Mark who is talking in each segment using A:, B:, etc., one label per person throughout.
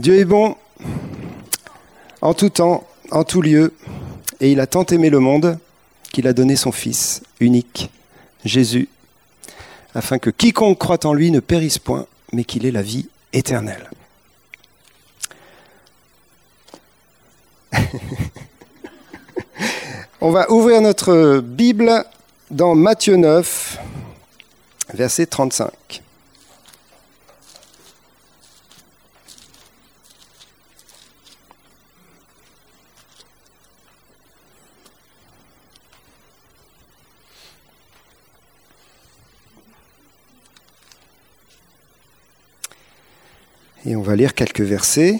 A: Dieu est bon en tout temps, en tout lieu, et il a tant aimé le monde qu'il a donné son Fils unique, Jésus, afin que quiconque croit en lui ne périsse point, mais qu'il ait la vie éternelle. On va ouvrir notre Bible dans Matthieu 9, verset 35. Et on va lire quelques versets.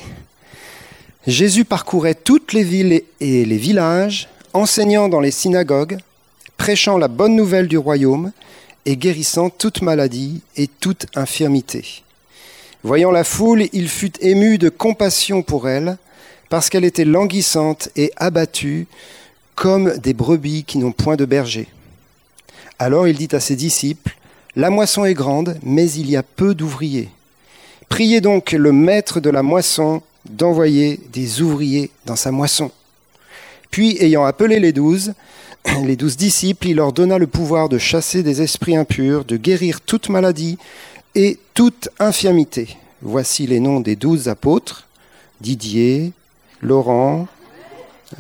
A: Jésus parcourait toutes les villes et les villages, enseignant dans les synagogues, prêchant la bonne nouvelle du royaume et guérissant toute maladie et toute infirmité. Voyant la foule, il fut ému de compassion pour elle, parce qu'elle était languissante et abattue, comme des brebis qui n'ont point de berger. Alors il dit à ses disciples, La moisson est grande, mais il y a peu d'ouvriers. Priez donc le maître de la moisson d'envoyer des ouvriers dans sa moisson. Puis, ayant appelé les douze, les douze disciples, il leur donna le pouvoir de chasser des esprits impurs, de guérir toute maladie et toute infirmité. Voici les noms des douze apôtres Didier, Laurent,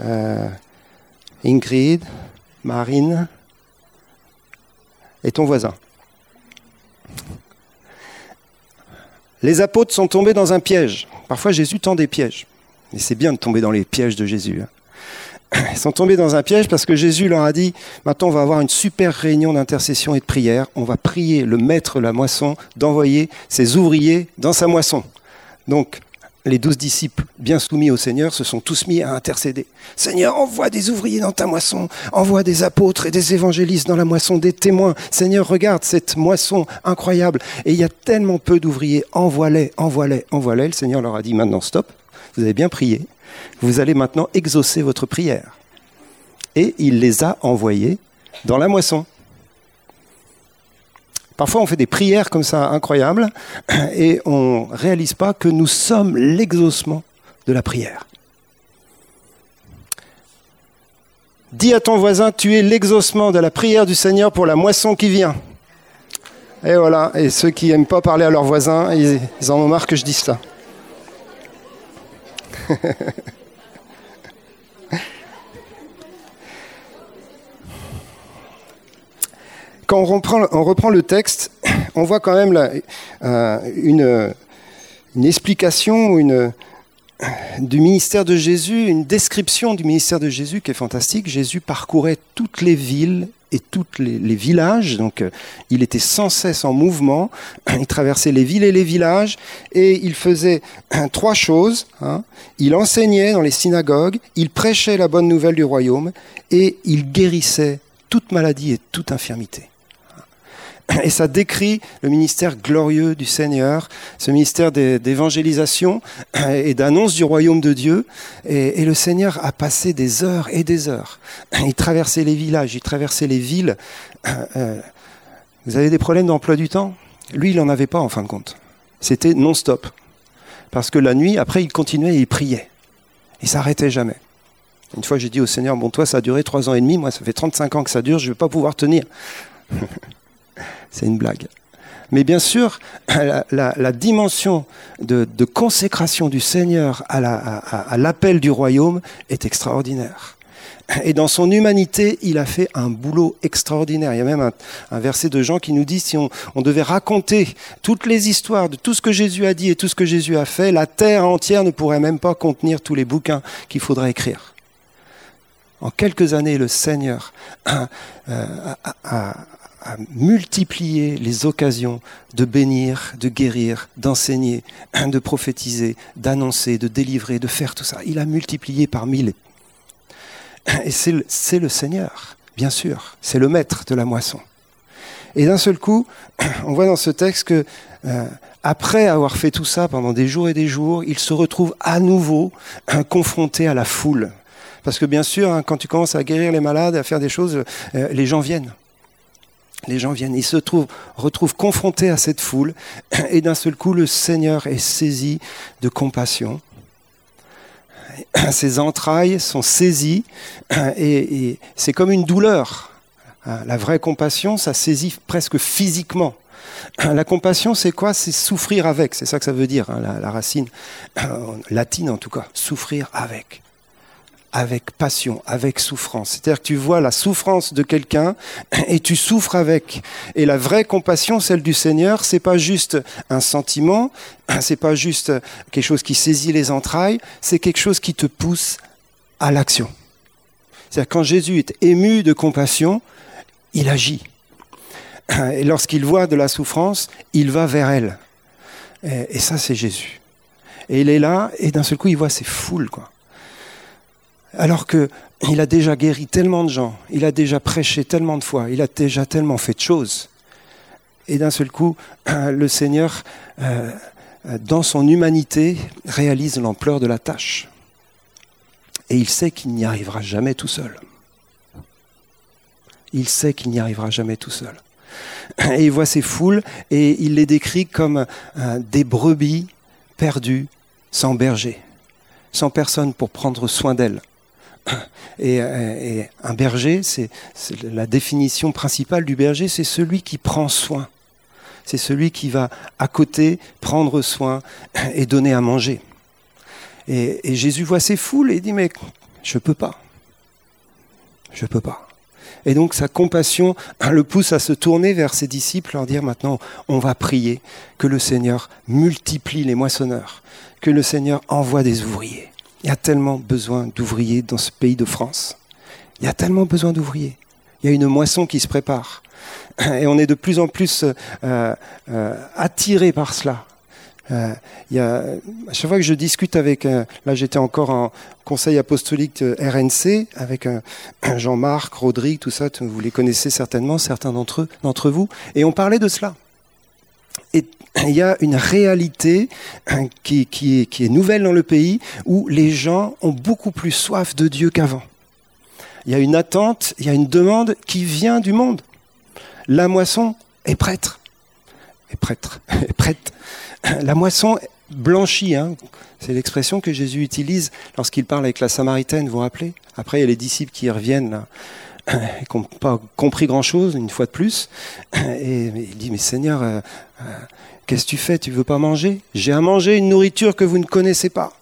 A: euh, Ingrid, Marine et ton voisin. Les apôtres sont tombés dans un piège. Parfois Jésus tend des pièges. Et c'est bien de tomber dans les pièges de Jésus. Hein. Ils sont tombés dans un piège parce que Jésus leur a dit, maintenant on va avoir une super réunion d'intercession et de prière. On va prier le maître de la moisson d'envoyer ses ouvriers dans sa moisson. Donc les douze disciples, bien soumis au Seigneur, se sont tous mis à intercéder. Seigneur, envoie des ouvriers dans ta moisson, envoie des apôtres et des évangélistes dans la moisson, des témoins. Seigneur, regarde cette moisson incroyable. Et il y a tellement peu d'ouvriers, envoie-les, envoie-les, envoie-les. Le Seigneur leur a dit maintenant, stop, vous avez bien prié, vous allez maintenant exaucer votre prière. Et il les a envoyés dans la moisson. Parfois, on fait des prières comme ça incroyables et on ne réalise pas que nous sommes l'exaucement de la prière. Dis à ton voisin, tu es l'exaucement de la prière du Seigneur pour la moisson qui vient. Et voilà, et ceux qui n'aiment pas parler à leurs voisins, ils, ils en ont marre que je dise ça. quand on reprend, le texte, on voit quand même euh, une, explication du ministère de Jésus, une description du ministère de Jésus qui est fantastique. Jésus parcourait toutes les villes et tous les, villages, donc euh, il était sans cesse en mouvement, il traversait les villes et les villages, et il faisait trois choses. Hein. Il enseignait dans les synagogues, il prêchait la bonne nouvelle du royaume, et il guérissait toute maladie et toute infirmité. Et ça décrit le ministère glorieux du Seigneur, ce ministère d'évangélisation et d'annonce du royaume de Dieu. Et, le Seigneur a passé des heures et des heures. Il traversait les villages, il traversait les villes. Euh, vous avez des problèmes d'emploi du temps? Lui, il n'en avait pas en fin de compte. C'était non-stop. Parce que la nuit, après, il continuait et il priait. Il s'arrêtait jamais. Une fois, j'ai dit au Seigneur, bon, toi, ça a duré trois ans et demi, moi, ça fait 35 ans que ça dure, je ne vais pas pouvoir tenir. C'est une blague. Mais bien sûr, la, dimension de, consécration du Seigneur à l'appel du royaume est extraordinaire. Et dans son humanité, il a fait un boulot extraordinaire. Il y a même un, verset de Jean qui nous dit si on, devait raconter toutes les histoires de tout ce que Jésus a dit et tout ce que Jésus a fait, la terre entière ne pourrait même pas contenir tous les bouquins qu'il faudrait écrire. En quelques années, le Seigneur a, à multiplier les occasions de bénir, de guérir, d'enseigner, de prophétiser, d'annoncer, de délivrer, de faire tout ça. Il a multiplié par mille. Et c'est le, Seigneur, bien sûr, c'est le maître de la moisson. Et d'un seul coup, on voit dans ce texte que euh, après avoir fait tout ça pendant des jours et des jours, il se retrouve à nouveau confronté à la foule. Parce que bien sûr, hein, quand tu commences à guérir les malades, à faire des choses, euh, les gens viennent. Les gens viennent, ils se trouvent, retrouvent confrontés à cette foule, et d'un seul coup, le Seigneur est saisi de compassion. Ses entrailles sont saisies, et, c'est comme une douleur. La vraie compassion, ça saisit presque physiquement. La compassion, c'est quoi? C'est souffrir avec, c'est ça que ça veut dire, hein, la, racine latine en tout cas, souffrir avec avec passion, avec souffrance. C'est-à-dire que tu vois la souffrance de quelqu'un et tu souffres avec. Et la vraie compassion, celle du Seigneur, c'est pas juste un sentiment, c'est pas juste quelque chose qui saisit les entrailles, c'est quelque chose qui te pousse à l'action. C'est-à-dire quand Jésus est ému de compassion, il agit. Et lorsqu'il voit de la souffrance, il va vers elle. Et, ça, c'est Jésus. Et il est là, et d'un seul coup, il voit ces foules, quoi alors qu'il a déjà guéri tellement de gens, il a déjà prêché tellement de fois, il a déjà tellement fait de choses. Et d'un seul coup, le Seigneur, euh, dans son humanité, réalise l'ampleur de la tâche. Et il sait qu'il n'y arrivera jamais tout seul. Il sait qu'il n'y arrivera jamais tout seul. Et il voit ces foules et il les décrit comme euh, des brebis perdues sans berger, sans personne pour prendre soin d'elles. Et, un berger, c'est la définition principale du berger, c'est celui qui prend soin. C'est celui qui va à côté prendre soin et donner à manger. Et, Jésus voit ces foules et dit mais je peux pas, je peux pas. Et donc sa compassion le pousse à se tourner vers ses disciples, leur dire maintenant on va prier que le Seigneur multiplie les moissonneurs, que le Seigneur envoie des ouvriers. Il y a tellement besoin d'ouvriers dans ce pays de France. Il y a tellement besoin d'ouvriers. Il y a une moisson qui se prépare. Et on est de plus en plus euh, euh, attiré par cela. Euh, y a, à chaque fois que je discute avec, là j'étais encore en conseil apostolique RNC avec Jean-Marc, Rodrigue, tout ça, vous les connaissez certainement, certains d'entre vous, et on parlait de cela. Il y a une réalité hein, qui, est, nouvelle dans le pays où les gens ont beaucoup plus soif de Dieu qu'avant. Il y a une attente, il y a une demande qui vient du monde. La moisson est prête. Est prête. Est prête. La moisson blanchit. Hein. C'est l'expression que Jésus utilise lorsqu'il parle avec la Samaritaine, vous vous rappelez? Après, il y a les disciples qui reviennent qui n'ont pas compris grand-chose, une fois de plus. Et il dit, mais Seigneur, euh, euh, qu'est-ce que tu fais? Tu veux pas manger? J'ai à manger une nourriture que vous ne connaissez pas.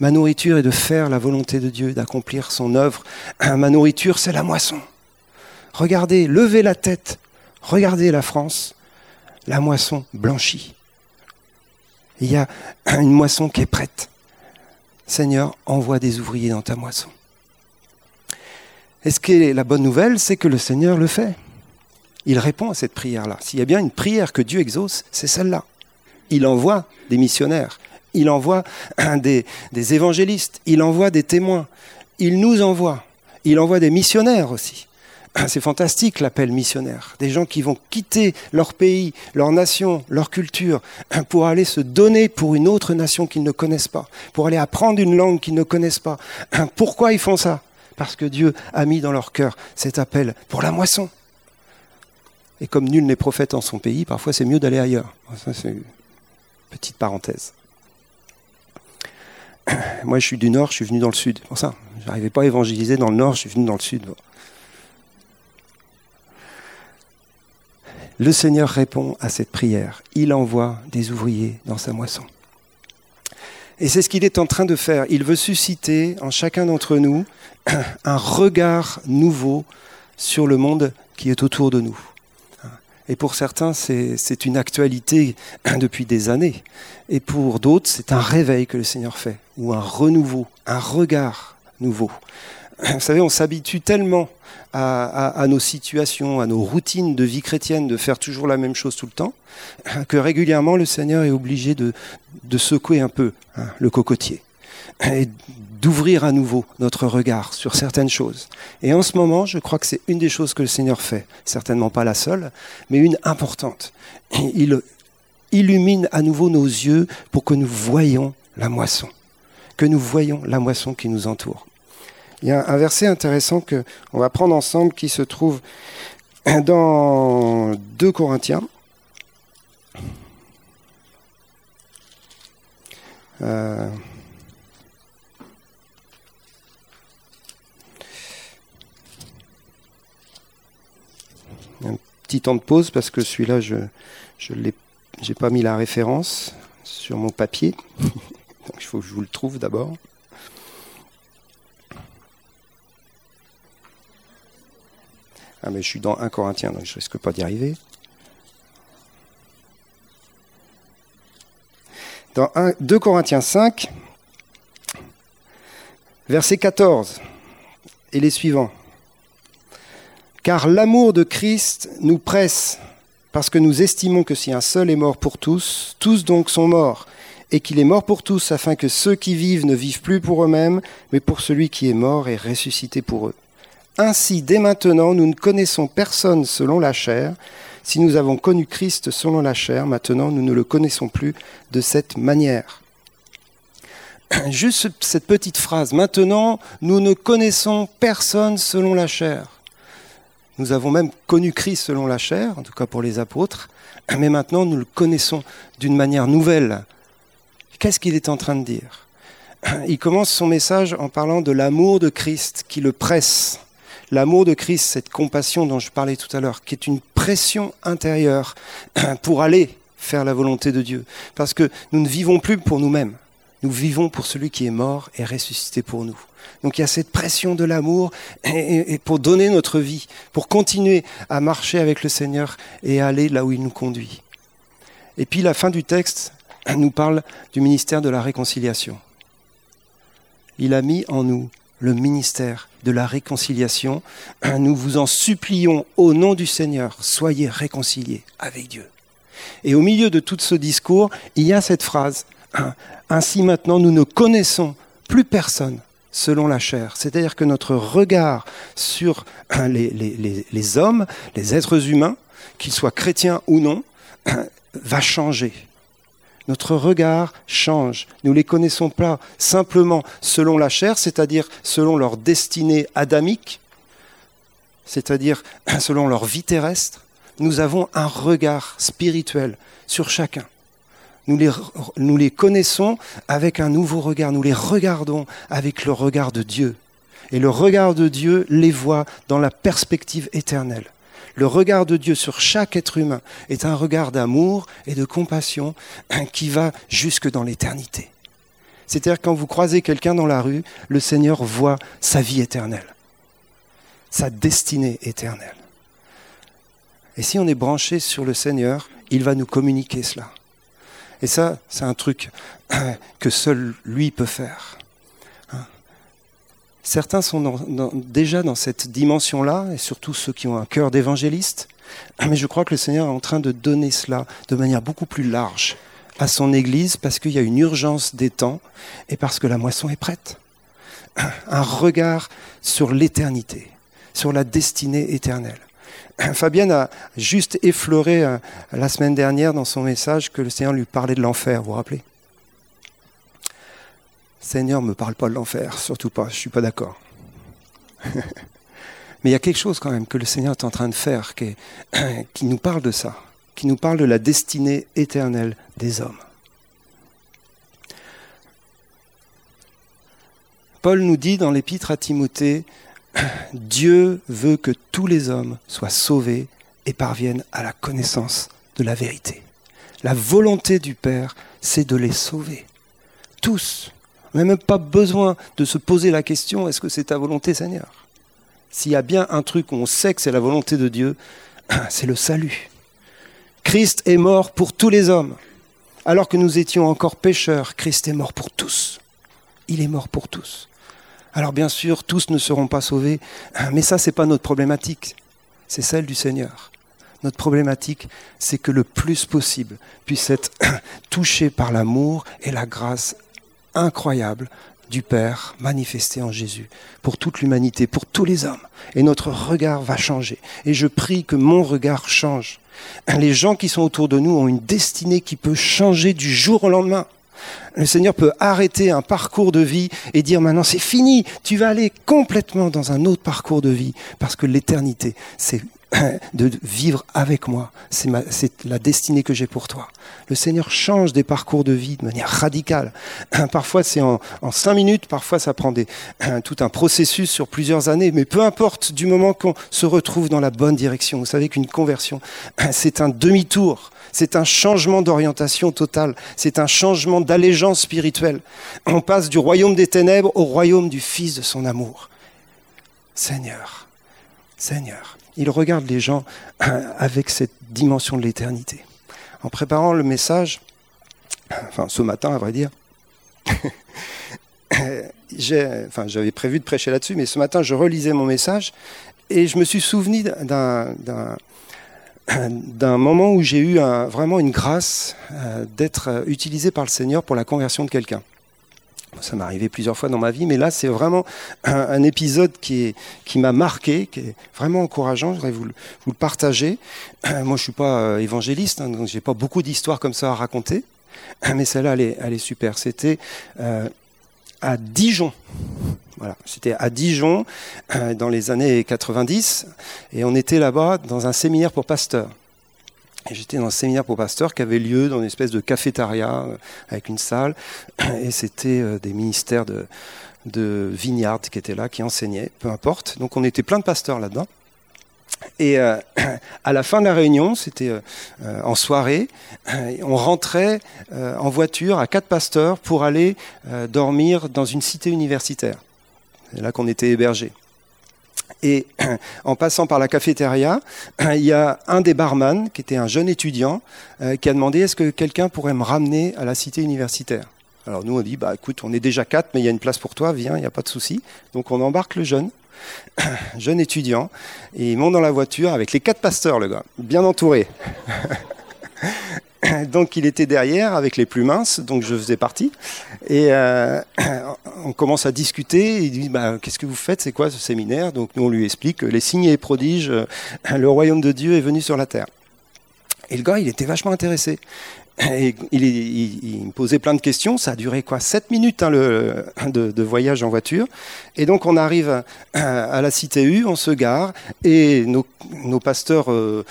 A: Ma nourriture est de faire la volonté de Dieu, d'accomplir son œuvre. Ma nourriture, c'est la moisson. Regardez, levez la tête, regardez la France, la moisson blanchit. Il y a une moisson qui est prête. Seigneur, envoie des ouvriers dans ta moisson. Et ce qui est la bonne nouvelle, c'est que le Seigneur le fait. Il répond à cette prière-là. S'il y a bien une prière que Dieu exauce, c'est celle-là. Il envoie des missionnaires, il envoie des, des évangélistes, il envoie des témoins, il nous envoie, il envoie des missionnaires aussi. C'est fantastique l'appel missionnaire. Des gens qui vont quitter leur pays, leur nation, leur culture, pour aller se donner pour une autre nation qu'ils ne connaissent pas, pour aller apprendre une langue qu'ils ne connaissent pas. Pourquoi ils font ça? Parce que Dieu a mis dans leur cœur cet appel pour la moisson. Et comme nul n'est prophète en son pays, parfois c'est mieux d'aller ailleurs. Ça, c'est une petite parenthèse. Moi, je suis du nord, je suis venu dans le sud. Pour ça, je n'arrivais pas à évangéliser dans le nord, je suis venu dans le sud. Le Seigneur répond à cette prière. Il envoie des ouvriers dans sa moisson. Et c'est ce qu'il est en train de faire. Il veut susciter en chacun d'entre nous un regard nouveau sur le monde qui est autour de nous. Et pour certains, c'est une actualité depuis des années. Et pour d'autres, c'est un réveil que le Seigneur fait, ou un renouveau, un regard nouveau. Vous savez, on s'habitue tellement à, nos situations, à nos routines de vie chrétienne, de faire toujours la même chose tout le temps, que régulièrement le Seigneur est obligé de, secouer un peu hein, le cocotier et d'ouvrir à nouveau notre regard sur certaines choses. Et en ce moment, je crois que c'est une des choses que le Seigneur fait, certainement pas la seule, mais une importante. Il illumine à nouveau nos yeux pour que nous voyions la moisson, que nous voyions la moisson qui nous entoure. Il y a un verset intéressant que on va prendre ensemble qui se trouve dans 2 Corinthiens. Euh, un petit temps de pause parce que celui-là, je n'ai pas mis la référence sur mon papier. Donc il faut que je vous le trouve d'abord. Ah mais je suis dans 1 Corinthien, donc je risque pas d'y arriver. Dans 2 Corinthiens 5, verset 14, et les suivants. Car l'amour de Christ nous presse, parce que nous estimons que si un seul est mort pour tous, tous donc sont morts, et qu'il est mort pour tous, afin que ceux qui vivent ne vivent plus pour eux-mêmes, mais pour celui qui est mort et ressuscité pour eux. Ainsi, dès maintenant, nous ne connaissons personne selon la chair. Si nous avons connu Christ selon la chair, maintenant nous ne le connaissons plus de cette manière. Juste cette petite phrase. Maintenant, nous ne connaissons personne selon la chair. Nous avons même connu Christ selon la chair, en tout cas pour les apôtres, mais maintenant nous le connaissons d'une manière nouvelle. Qu'est-ce qu'il est en train de dire Il commence son message en parlant de l'amour de Christ qui le presse L'amour de Christ, cette compassion dont je parlais tout à l'heure, qui est une pression intérieure pour aller faire la volonté de Dieu. Parce que nous ne vivons plus pour nous-mêmes. Nous vivons pour celui qui est mort et ressuscité pour nous. Donc il y a cette pression de l'amour et, pour donner notre vie, pour continuer à marcher avec le Seigneur et aller là où il nous conduit. Et puis la fin du texte nous parle du ministère de la réconciliation. Il a mis en nous le ministère de la réconciliation. Nous vous en supplions au nom du Seigneur, soyez réconciliés avec Dieu. Et au milieu de tout ce discours, il y a cette phrase, Ainsi maintenant nous ne connaissons plus personne selon la chair. C'est-à-dire que notre regard sur les, les, hommes, les êtres humains, qu'ils soient chrétiens ou non, va changer notre regard change. Nous ne les connaissons pas simplement selon la chair, c'est-à-dire selon leur destinée adamique, c'est-à-dire selon leur vie terrestre. Nous avons un regard spirituel sur chacun. Nous les, connaissons avec un nouveau regard, nous les regardons avec le regard de Dieu. Et le regard de Dieu les voit dans la perspective éternelle le regard de Dieu sur chaque être humain est un regard d'amour et de compassion qui va jusque dans l'éternité. C'est-à-dire quand vous croisez quelqu'un dans la rue, le Seigneur voit sa vie éternelle, sa destinée éternelle. Et si on est branché sur le Seigneur, il va nous communiquer cela. Et ça, c'est un truc que seul lui peut faire. Certains sont déjà dans cette dimension-là, et surtout ceux qui ont un cœur d'évangéliste. Mais je crois que le Seigneur est en train de donner cela de manière beaucoup plus large à son Église parce qu'il y a une urgence des temps et parce que la moisson est prête. Un regard sur l'éternité, sur la destinée éternelle. Fabienne a juste effleuré euh, la semaine dernière dans son message que le Seigneur lui parlait de l'enfer, vous vous rappelez? Seigneur, ne me parle pas de l'enfer, surtout pas, je ne suis pas d'accord. Mais il y a quelque chose quand même que le Seigneur est en train de faire qui, qui nous parle de ça, qui nous parle de la destinée éternelle des hommes. Paul nous dit dans l'épître à Timothée, Dieu veut que tous les hommes soient sauvés et parviennent à la connaissance de la vérité. La volonté du Père, c'est de les sauver. Tous. On n'a même pas besoin de se poser la question est-ce que c'est ta volonté, Seigneur? S'il y a bien un truc où on sait que c'est la volonté de Dieu, c'est le salut. Christ est mort pour tous les hommes. Alors que nous étions encore pécheurs, Christ est mort pour tous. Il est mort pour tous. Alors bien sûr, tous ne seront pas sauvés, mais ça, ce n'est pas notre problématique, c'est celle du Seigneur. Notre problématique, c'est que le plus possible puisse être touché par l'amour et la grâce incroyable du Père manifesté en Jésus pour toute l'humanité, pour tous les hommes. Et notre regard va changer. Et je prie que mon regard change. Les gens qui sont autour de nous ont une destinée qui peut changer du jour au lendemain. Le Seigneur peut arrêter un parcours de vie et dire maintenant c'est fini, tu vas aller complètement dans un autre parcours de vie parce que l'éternité, c'est de vivre avec moi. C'est la destinée que j'ai pour toi. Le Seigneur change des parcours de vie de manière radicale. Parfois c'est en, cinq minutes, parfois ça prend tout un processus sur plusieurs années, mais peu importe du moment qu'on se retrouve dans la bonne direction. Vous savez qu'une conversion, c'est un demi-tour. C'est un changement d'orientation totale. C'est un changement d'allégeance spirituelle. On passe du royaume des ténèbres au royaume du Fils de son amour. Seigneur, Seigneur. Il regarde les gens avec cette dimension de l'éternité. En préparant le message, enfin ce matin à vrai dire, j'avais prévu de prêcher là-dessus, mais ce matin je relisais mon message et je me suis souvenu d'un d'un moment où j'ai eu vraiment une grâce euh, d'être utilisé par le Seigneur pour la conversion de quelqu'un. Ça m'est arrivé plusieurs fois dans ma vie, mais là, c'est vraiment un, épisode qui, qui m'a marqué, qui est vraiment encourageant. Je voudrais vous, vous le partager. moi, je ne suis pas euh, évangéliste, hein, donc je n'ai pas beaucoup d'histoires comme ça à raconter. Mais celle-là, elle est, elle est super. C'était euh, à Dijon. Voilà, c'était à Dijon euh, dans les années 90, et on était là-bas dans un séminaire pour pasteurs. J'étais dans un séminaire pour pasteurs qui avait lieu dans une espèce de cafétéria euh, avec une salle. Et c'était euh, des ministères de, de qui étaient là, qui enseignaient, peu importe. Donc on était plein de pasteurs là-dedans. Et euh, à la fin de la réunion, c'était en soirée, on rentrait en voiture à quatre pasteurs pour aller dormir dans une cité universitaire. C'est là qu'on était hébergés. Et en passant par la cafétéria, il y a un des barman, qui était un jeune étudiant, euh, qui a demandé est-ce que quelqu'un pourrait me ramener à la cité universitaire Alors nous, on dit bah écoute, on est déjà quatre, mais il y a une place pour toi, viens, il n'y a pas de souci. Donc on embarque le jeune, jeune étudiant, et il monte dans la voiture avec les quatre pasteurs, le gars, bien entouré. donc il était derrière avec les plus minces, donc je faisais partie. Et euh, on commence à discuter. Il dit bah, Qu'est-ce que vous faites? C'est quoi ce séminaire? Donc nous on lui explique que les signes et prodiges, euh, le royaume de Dieu est venu sur la terre. Et le gars, il était vachement intéressé. Et il, me posait plein de questions. Ça a duré quoi 7 minutes hein, le, de, voyage en voiture. Et donc on arrive à, la cité U, on se gare, et nos, pasteurs euh,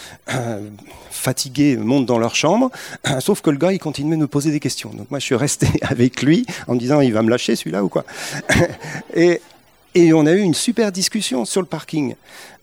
A: fatigués montent dans leur chambre. Sauf que le gars, il continuait de me poser des questions. Donc moi, je suis resté avec lui en me disant, il va me lâcher celui-là ou quoi et, et on a eu une super discussion sur le parking.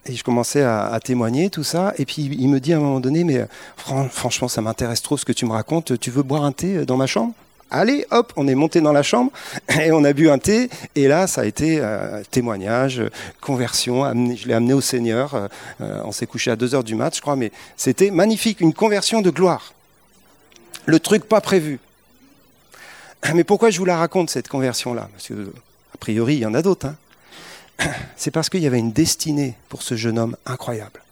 A: Et je commençais à, témoigner, tout ça. Et puis il me dit à un moment donné, mais franchement, ça m'intéresse trop ce que tu me racontes. Tu veux boire un thé dans ma chambre? Allez, hop, on est monté dans la chambre et on a bu un thé. Et là, ça a été euh, témoignage, conversion. je l'ai amené au Seigneur. Euh, euh, on s'est couché à 2 heures du mat, je crois, mais c'était magnifique, une conversion de gloire. Le truc pas prévu. Mais pourquoi je vous la raconte, cette conversion-là? Parce que, a priori, il y en a d'autres. Hein c'est parce qu'il y avait une destinée pour ce jeune homme incroyable.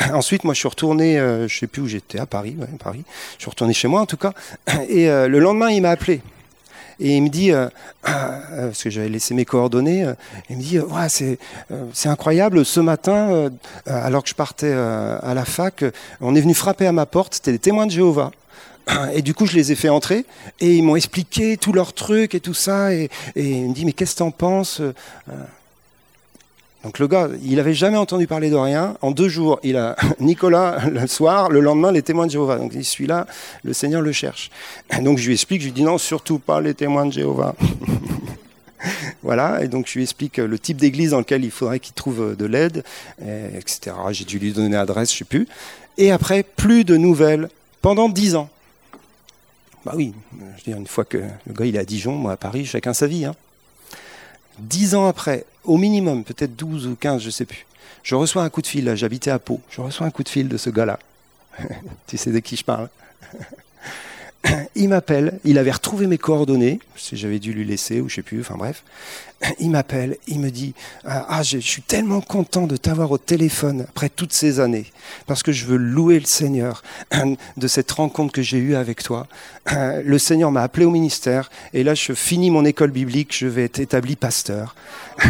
A: Ensuite, moi, je suis retourné, euh, je sais plus où j'étais, à Paris, Paris. Je suis retourné chez moi, en tout cas. Et euh, le lendemain, il m'a appelé. Et il me dit, euh, parce que j'avais laissé mes coordonnées, il me dit, ouais, c'est, c'est incroyable, ce matin, alors que je partais à la fac, on est venu frapper à ma porte, c'était des témoins de Jéhovah. Et du coup, je les ai fait entrer et ils m'ont expliqué tous leurs trucs et tout ça. Et, et il me dit, mais qu'est-ce que t'en penses donc le gars, il n'avait jamais entendu parler de rien. En deux jours, il a Nicolas le soir, le lendemain, les témoins de Jéhovah. Donc il suit là, le Seigneur le cherche. Donc je lui explique, je lui dis non, surtout pas les témoins de Jéhovah. voilà, et donc je lui explique le type d'église dans lequel il faudrait qu'il trouve de l'aide, etc. J'ai dû lui donner l'adresse, je ne sais plus. Et après, plus de nouvelles pendant dix ans. Bah oui, je veux dire, une fois que le gars il est à Dijon, moi à Paris, chacun sa vie. Hein. Dix ans après, au minimum, peut-être 12 ou 15, je ne sais plus, je reçois un coup de fil, j'habitais à Pau, je reçois un coup de fil de ce gars-là. tu sais de qui je parle il m'appelle, il avait retrouvé mes coordonnées, si j'avais dû lui laisser ou je sais plus, enfin bref. Il m'appelle, il me dit ah, ah je, suis tellement content de t'avoir au téléphone après toutes ces années parce que je veux louer le Seigneur de cette rencontre que j'ai eue avec toi. Le Seigneur m'a appelé au ministère et là je finis mon école biblique, je vais être établi pasteur.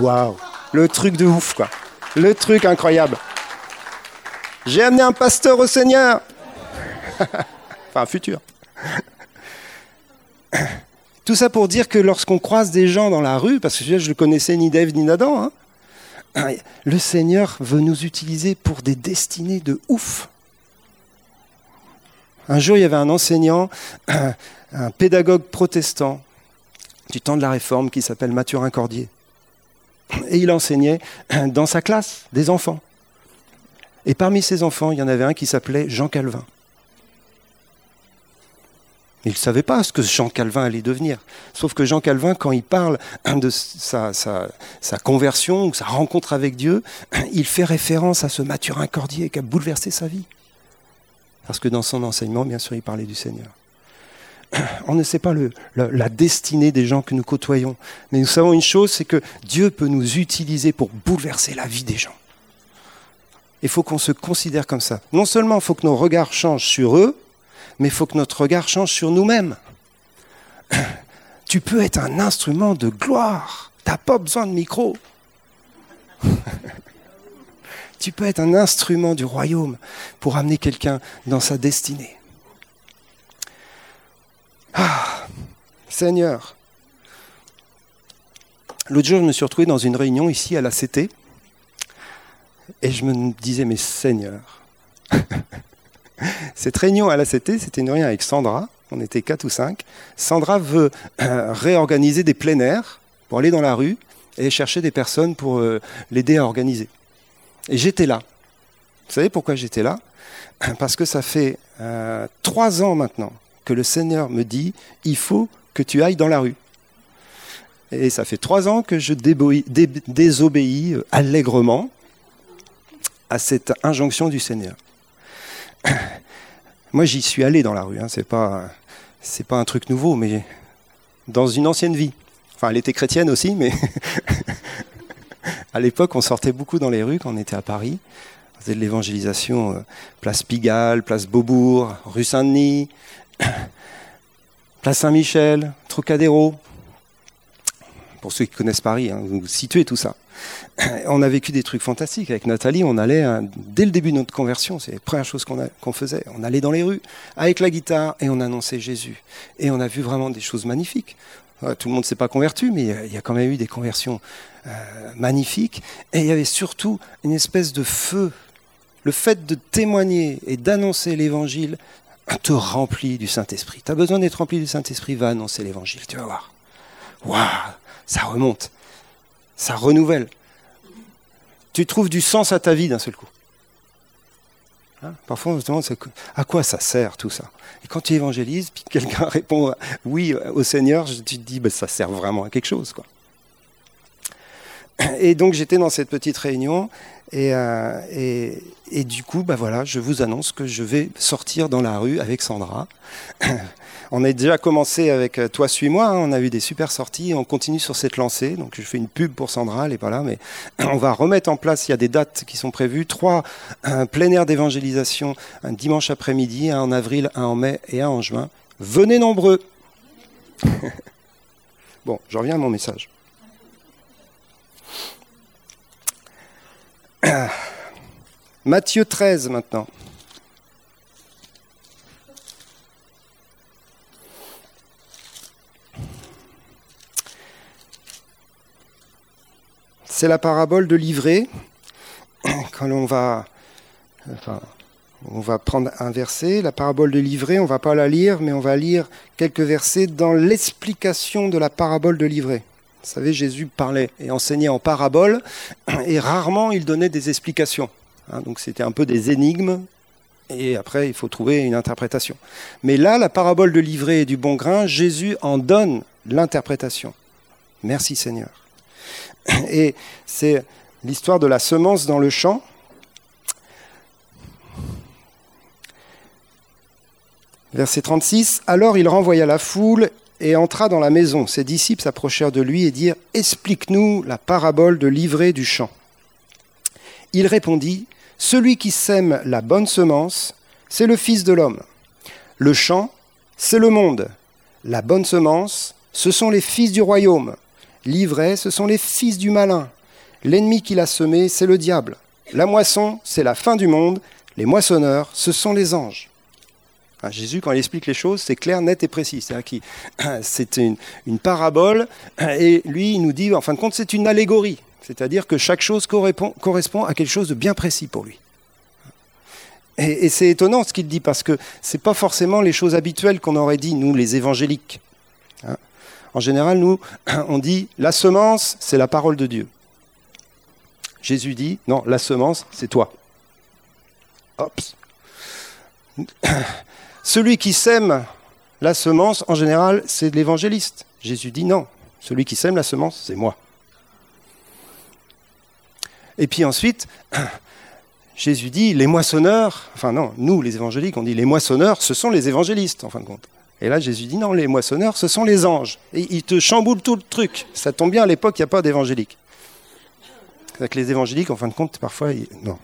A: Waouh, le truc de ouf quoi, le truc incroyable. J'ai amené un pasteur au Seigneur. enfin futur. Tout ça pour dire que lorsqu'on croise des gens dans la rue, parce que je ne connaissais ni Dave ni Nadan, hein, le Seigneur veut nous utiliser pour des destinées de ouf. Un jour, il y avait un enseignant, un pédagogue protestant du temps de la Réforme qui s'appelle Mathurin Cordier. Et il enseignait dans sa classe des enfants. Et parmi ces enfants, il y en avait un qui s'appelait Jean Calvin. Il ne savait pas ce que Jean Calvin allait devenir. Sauf que Jean Calvin, quand il parle de sa, conversion ou sa rencontre avec Dieu, il fait référence à ce Mathurin Cordier qui a bouleversé sa vie. Parce que dans son enseignement, bien sûr, il parlait du Seigneur. On ne sait pas la destinée des gens que nous côtoyons, mais nous savons une chose, c'est que Dieu peut nous utiliser pour bouleverser la vie des gens. Il faut qu'on se considère comme ça. Non seulement il faut que nos regards changent sur eux, mais il faut que notre regard change sur nous-mêmes. Tu peux être un instrument de gloire. Tu n'as pas besoin de micro. tu peux être un instrument du royaume pour amener quelqu'un dans sa destinée. Ah, Seigneur. L'autre jour, je me suis retrouvé dans une réunion ici à la CT et je me disais, mais Seigneur, Cette réunion à l'ACT, c'était une réunion avec Sandra. On était quatre ou cinq. Sandra veut euh, réorganiser des plein air pour aller dans la rue et chercher des personnes pour euh, l'aider à organiser. Et j'étais là. Vous savez pourquoi j'étais là? Parce que ça fait euh, trois ans maintenant que le Seigneur me dit il faut que tu ailles dans la rue. Et ça fait trois ans que je désobéis allègrement à cette injonction du Seigneur. Moi, j'y suis allé dans la rue. Hein. C'est pas, c'est pas un truc nouveau, mais dans une ancienne vie. Enfin, elle était chrétienne aussi, mais à l'époque, on sortait beaucoup dans les rues quand on était à Paris. On faisait de l'évangélisation, euh, place Pigalle, place Beaubourg, rue Saint-Denis, place Saint-Michel, Trocadéro. Pour ceux qui connaissent Paris, hein, vous situez tout ça. on a vécu des trucs fantastiques. Avec Nathalie, on allait, hein, dès le début de notre conversion, c'est la première chose qu'on faisait. On allait dans les rues avec la guitare et on annonçait Jésus. Et on a vu vraiment des choses magnifiques. Euh, tout le monde ne s'est pas converti, mais il y a quand même eu des conversions euh, magnifiques. Et il y avait surtout une espèce de feu. Le fait de témoigner et d'annoncer l'évangile te remplit du Saint-Esprit. Tu as besoin d'être rempli du Saint-Esprit, va annoncer l'évangile, tu vas voir. Waouh, ça remonte ça renouvelle. Tu trouves du sens à ta vie d'un seul coup. Hein Parfois, on se demande à quoi ça sert tout ça? Et quand tu évangélises, puis quelqu'un répond oui au Seigneur, tu te dis ben, ça sert vraiment à quelque chose. Quoi. Et donc j'étais dans cette petite réunion et, euh, et, du coup, bah voilà, je vous annonce que je vais sortir dans la rue avec Sandra. On a déjà commencé avec euh, Toi suis-moi, hein, on a eu des super sorties, on continue sur cette lancée. Donc je fais une pub pour Sandra, elle n'est pas là, mais on va remettre en place, il y a des dates qui sont prévues, trois un plein air d'évangélisation, un dimanche après-midi, un en avril, un en mai et un en juin. Venez nombreux. bon, je reviens à mon message. Matthieu 13 maintenant. C'est la parabole de l'ivrée. Quand on va, on va prendre un verset, la parabole de l'ivrée, on ne va pas la lire, mais on va lire quelques versets dans l'explication de la parabole de l'ivrée. Vous savez, Jésus parlait et enseignait en parabole, et rarement il donnait des explications. Hein, donc c'était un peu des énigmes, et après il faut trouver une interprétation. Mais là, la parabole de l'ivraie et du bon grain, Jésus en donne l'interprétation. Merci Seigneur. Et c'est l'histoire de la semence dans le champ. Verset 36, Alors il renvoya la foule et entra dans la maison. Ses disciples s'approchèrent de lui et dirent Explique-nous la parabole de l'ivraie du champ. Il répondit Celui qui sème la bonne semence, c'est le Fils de l'homme. Le champ, c'est le monde. La bonne semence, ce sont les fils du royaume. L'ivraie, ce sont les fils du malin. L'ennemi qui l'a semé, c'est le diable. La moisson, c'est la fin du monde. Les moissonneurs, ce sont les anges. Jésus, quand il explique les choses, c'est clair, net et précis. C'est une, une, parabole, et lui, il nous dit, en fin de compte, c'est une allégorie. C'est-à-dire que chaque chose correspond à quelque chose de bien précis pour lui. Et, c'est étonnant ce qu'il dit parce que ce n'est pas forcément les choses habituelles qu'on aurait dit, nous, les évangéliques. Hein. En général, nous, on dit la semence, c'est la parole de Dieu. Jésus dit non, la semence, c'est toi. Ops. Celui qui sème la semence, en général, c'est l'évangéliste. Jésus dit non, celui qui sème la semence, c'est moi. Et puis ensuite, Jésus dit les moissonneurs, enfin non, nous les évangéliques, on dit les moissonneurs, ce sont les évangélistes en fin de compte. Et là, Jésus dit non, les moissonneurs, ce sont les anges. Et il te chamboule tout le truc. Ça tombe bien, à l'époque, il n'y a pas d'évangéliques. Avec les évangéliques, en fin de compte, parfois, non.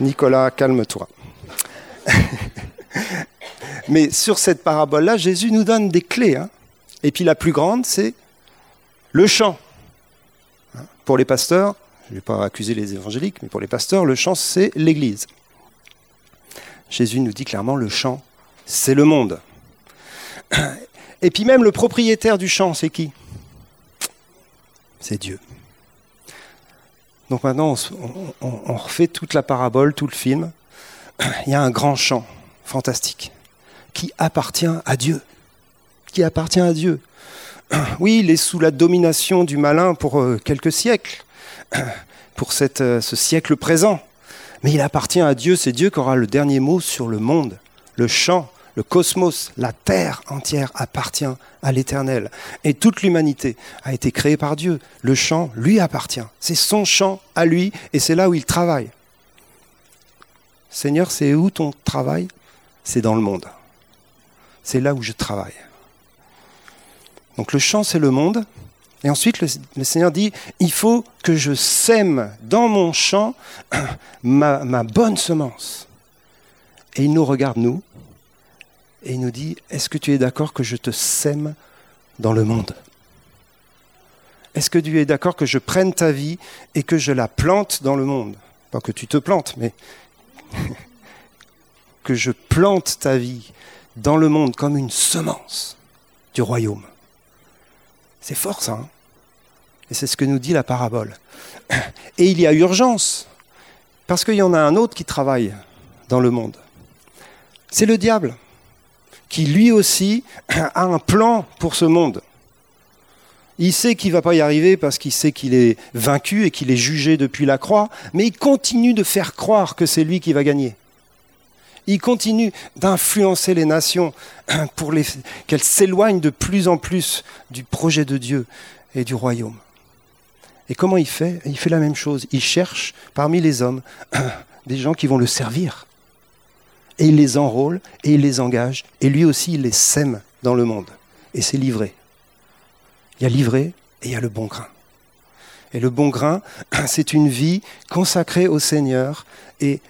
A: Nicolas, calme-toi. Mais sur cette parabole-là, Jésus nous donne des clés. Hein. Et puis la plus grande, c'est le chant. Hein. Pour les pasteurs, je ne vais pas accuser les évangéliques, mais pour les pasteurs, le chant, c'est l'Église. Jésus nous dit clairement, le chant, c'est le monde. Et puis même le propriétaire du champ, c'est qui? C'est Dieu. Donc maintenant, on, refait toute la parabole, tout le film. Il y a un grand champ fantastique qui appartient à Dieu. Qui appartient à Dieu. Oui, il est sous la domination du malin pour euh, quelques siècles, pour euh, ce siècle présent. Mais il appartient à Dieu, c'est Dieu qui aura le dernier mot sur le monde, le champ, le cosmos, la terre entière appartient à l'Éternel. Et toute l'humanité a été créée par Dieu. Le champ lui appartient. C'est son champ à lui et c'est là où il travaille. Seigneur, c'est où ton travail? C'est dans le monde. C'est là où je travaille. Donc le champ, c'est le monde. Et ensuite, le, Seigneur dit, il faut que je sème dans mon champ ma, ma bonne semence. Et il nous regarde, nous, et il nous dit, est-ce que tu es d'accord que je te sème dans le monde? Est-ce que tu es d'accord que je prenne ta vie et que je la plante dans le monde? Pas que tu te plantes, mais que je plante ta vie dans le monde comme une semence du royaume. C'est fort ça. Hein? Et c'est ce que nous dit la parabole. Et il y a urgence, parce qu'il y en a un autre qui travaille dans le monde. C'est le diable qui lui aussi a un plan pour ce monde. Il sait qu'il ne va pas y arriver parce qu'il sait qu'il est vaincu et qu'il est jugé depuis la croix, mais il continue de faire croire que c'est lui qui va gagner. Il continue d'influencer les nations pour qu'elles s'éloignent de plus en plus du projet de Dieu et du royaume. Et comment il fait? Il fait la même chose. Il cherche parmi les hommes des gens qui vont le servir et il les enrôle, et il les engage, et lui aussi il les sème dans le monde. Et c'est livré. Il y a livré et il y a le bon grain. Et le bon grain, c'est une vie consacrée au Seigneur et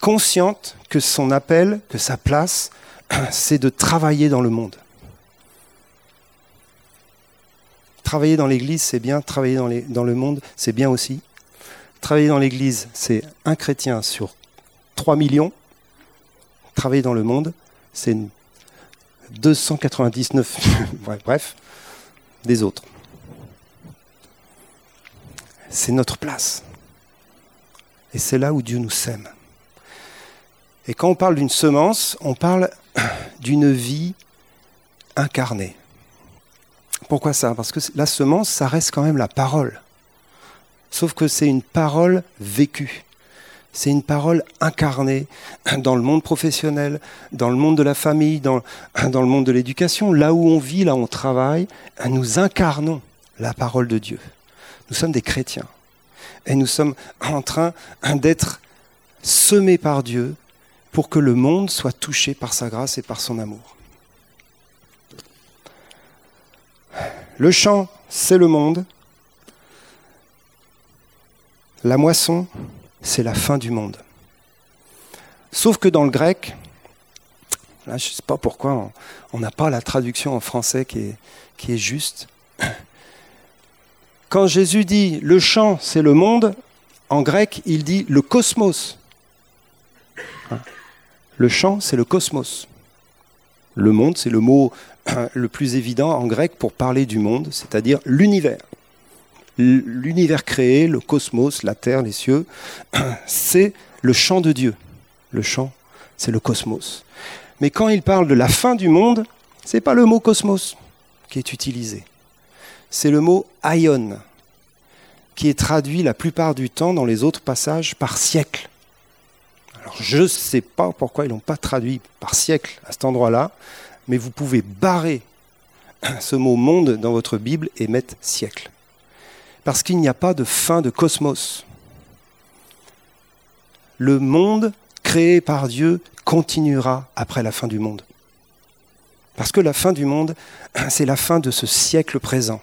A: consciente que son appel, que sa place, c'est de travailler dans le monde. Travailler dans l'Église, c'est bien. Travailler dans, le monde, c'est bien aussi. Travailler dans l'Église, c'est un chrétien sur 3 millions travailler dans le monde, c'est 299, bref, des autres. C'est notre place. Et c'est là où Dieu nous sème. Et quand on parle d'une semence, on parle d'une vie incarnée. Pourquoi ça? Parce que la semence, ça reste quand même la parole. Sauf que c'est une parole vécue. C'est une parole incarnée dans le monde professionnel, dans le monde de la famille, dans, le monde de l'éducation, là où on vit, là où on travaille. Nous incarnons la parole de Dieu. Nous sommes des chrétiens. Et nous sommes en train d'être semés par Dieu pour que le monde soit touché par sa grâce et par son amour. Le champ, c'est le monde. La moisson, c'est la fin du monde. Sauf que dans le grec, là, je ne sais pas pourquoi on n'a pas la traduction en français qui est, juste. Quand Jésus dit le champ, c'est le monde, en grec, il dit le cosmos. Le champ, c'est le cosmos. Le monde, c'est le mot le plus évident en grec pour parler du monde, c'est-à-dire l'univers. L'univers créé, le cosmos, la terre, les cieux, c'est le chant de Dieu. Le chant, c'est le cosmos. Mais quand il parle de la fin du monde, ce n'est pas le mot cosmos qui est utilisé. C'est le mot aion, qui est traduit la plupart du temps dans les autres passages par siècle. Alors je ne sais pas pourquoi ils n'ont pas traduit par siècle à cet endroit-là, mais vous pouvez barrer ce mot monde dans votre Bible et mettre siècle. Parce qu'il n'y a pas de fin de cosmos. Le monde créé par Dieu continuera après la fin du monde. Parce que la fin du monde, c'est la fin de ce siècle présent.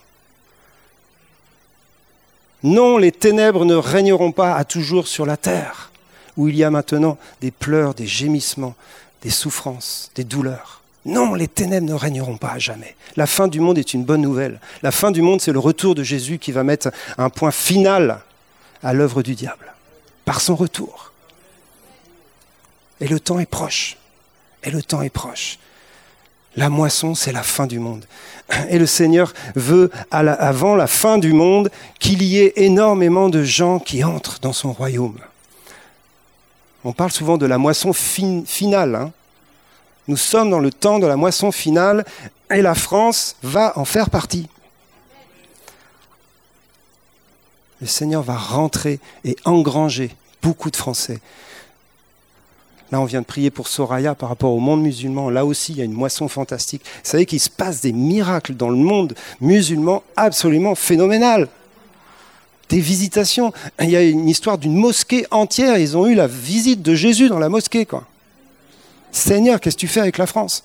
A: Non, les ténèbres ne régneront pas à toujours sur la terre, où il y a maintenant des pleurs, des gémissements, des souffrances, des douleurs. Non, les ténèbres ne régneront pas à jamais. La fin du monde est une bonne nouvelle. La fin du monde, c'est le retour de Jésus qui va mettre un point final à l'œuvre du diable, par son retour. Et le temps est proche. Et le temps est proche. La moisson, c'est la fin du monde. Et le Seigneur veut, avant la fin du monde, qu'il y ait énormément de gens qui entrent dans son royaume. On parle souvent de la moisson finale. Hein. Nous sommes dans le temps de la moisson finale et la France va en faire partie. Le Seigneur va rentrer et engranger beaucoup de Français. Là, on vient de prier pour Soraya par rapport au monde musulman. Là aussi, il y a une moisson fantastique. Vous savez qu'il se passe des miracles dans le monde musulman absolument phénoménal. Des visitations. Il y a une histoire d'une mosquée entière. Ils ont eu la visite de Jésus dans la mosquée, quoi. Seigneur, qu'est-ce que tu fais avec la France?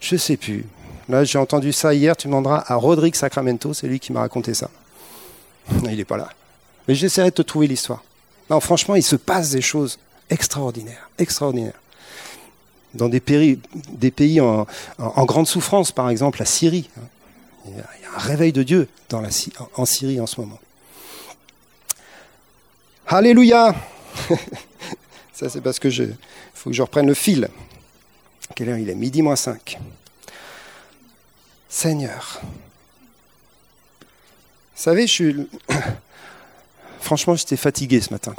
A: Je ne sais plus. Là, j'ai entendu ça hier. Tu demanderas à Rodrigue Sacramento, c'est lui qui m'a raconté ça. Il n'est pas là. Mais j'essaierai de te trouver l'histoire. Non, franchement, il se passe des choses extraordinaires, extraordinaires. Dans des pays, en, grande souffrance, par exemple la Syrie. Hein. Il y a un réveil de Dieu en Syrie en ce moment. Alléluia C'est parce que je faut que je reprenne le fil. Quelle heure il est? Midi moins 5. Seigneur. Vous savez, je suis. Franchement, j'étais fatigué ce matin.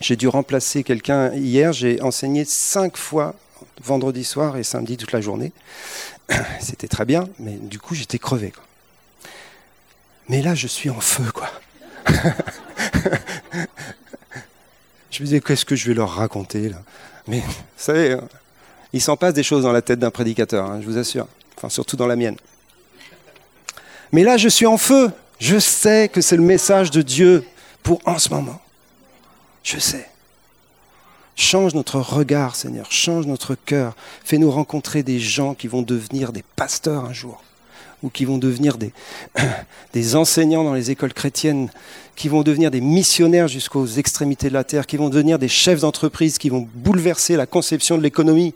A: J'ai dû remplacer quelqu'un hier. J'ai enseigné cinq fois vendredi soir et samedi toute la journée. C'était très bien, mais du coup, j'étais crevé. Mais là, je suis en feu, quoi. Je me disais, qu'est-ce que je vais leur raconter là Mais vous savez, hein, il s'en passe des choses dans la tête d'un prédicateur, hein, je vous assure. Enfin, surtout dans la mienne. Mais là, je suis en feu. Je sais que c'est le message de Dieu pour en ce moment. Je sais. Change notre regard, Seigneur. Change notre cœur. Fais-nous rencontrer des gens qui vont devenir des pasteurs un jour ou qui vont devenir des, des enseignants dans les écoles chrétiennes, qui vont devenir des missionnaires jusqu'aux extrémités de la terre, qui vont devenir des chefs d'entreprise, qui vont bouleverser la conception de l'économie.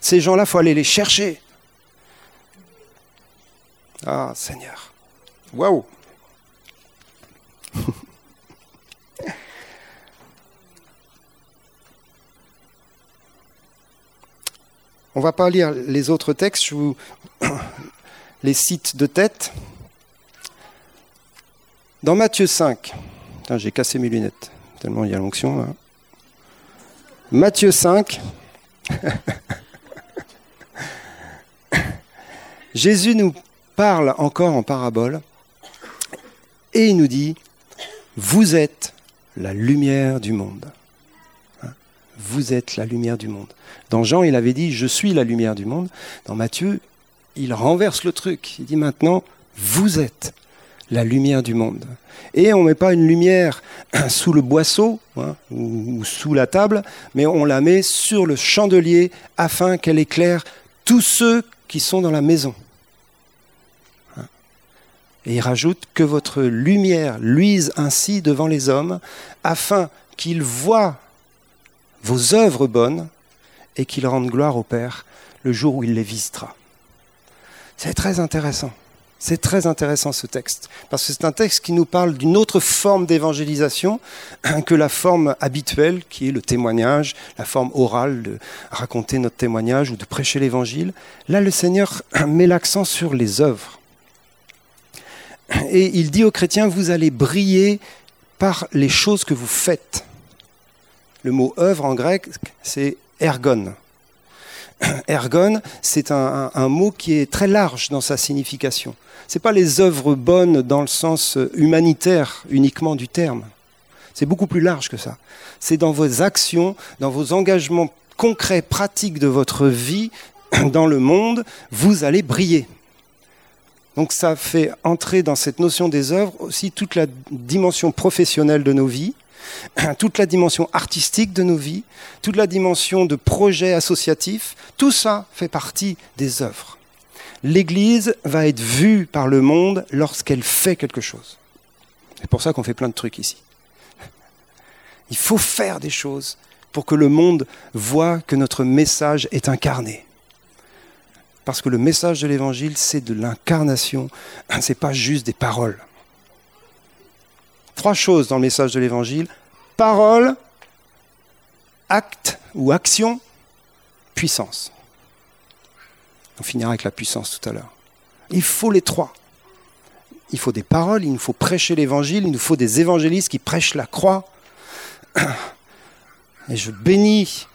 A: Ces gens-là, il faut aller les chercher. Ah, Seigneur. Waouh On ne va pas lire les autres textes. Je vous les sites de tête. Dans Matthieu 5, j'ai cassé mes lunettes, tellement il y a l'onction. Matthieu 5, Jésus nous parle encore en parabole et il nous dit, vous êtes la lumière du monde. Hein? Vous êtes la lumière du monde. Dans Jean, il avait dit, je suis la lumière du monde. Dans Matthieu, il renverse le truc. Il dit maintenant, vous êtes la lumière du monde. Et on ne met pas une lumière sous le boisseau hein, ou, sous la table, mais on la met sur le chandelier afin qu'elle éclaire tous ceux qui sont dans la maison. Hein. Et il rajoute que votre lumière luise ainsi devant les hommes, afin qu'ils voient vos œuvres bonnes et qu'ils rendent gloire au Père le jour où il les visitera. C'est très intéressant. C'est très intéressant ce texte, parce que c'est un texte qui nous parle d'une autre forme d'évangélisation que la forme habituelle, qui est le témoignage, la forme orale de raconter notre témoignage ou de prêcher l'évangile. Là, le Seigneur met l'accent sur les œuvres. Et il dit aux chrétiens, vous allez briller par les choses que vous faites. Le mot œuvre en grec, c'est ergon. Ergon, c'est un, mot qui est très large dans sa signification. Ce n'est pas les œuvres bonnes dans le sens humanitaire uniquement du terme. C'est beaucoup plus large que ça. C'est dans vos actions, dans vos engagements concrets, pratiques de votre vie dans le monde, vous allez briller. Donc ça fait entrer dans cette notion des œuvres aussi toute la dimension professionnelle de nos vies, toute la dimension artistique de nos vies, toute la dimension de projets associatifs, tout ça fait partie des œuvres. L'Église va être vue par le monde lorsqu'elle fait quelque chose. C'est pour ça qu'on fait plein de trucs ici. Il faut faire des choses pour que le monde voit que notre message est incarné. Parce que le message de l'Évangile, c'est de l'incarnation, ce n'est pas juste des paroles. Trois choses dans le message de l'Évangile. Parole, acte ou action, puissance. On finira avec la puissance tout à l'heure. Il faut les trois. Il faut des paroles, il nous faut prêcher l'Évangile, il nous faut des évangélistes qui prêchent la croix. Et je bénis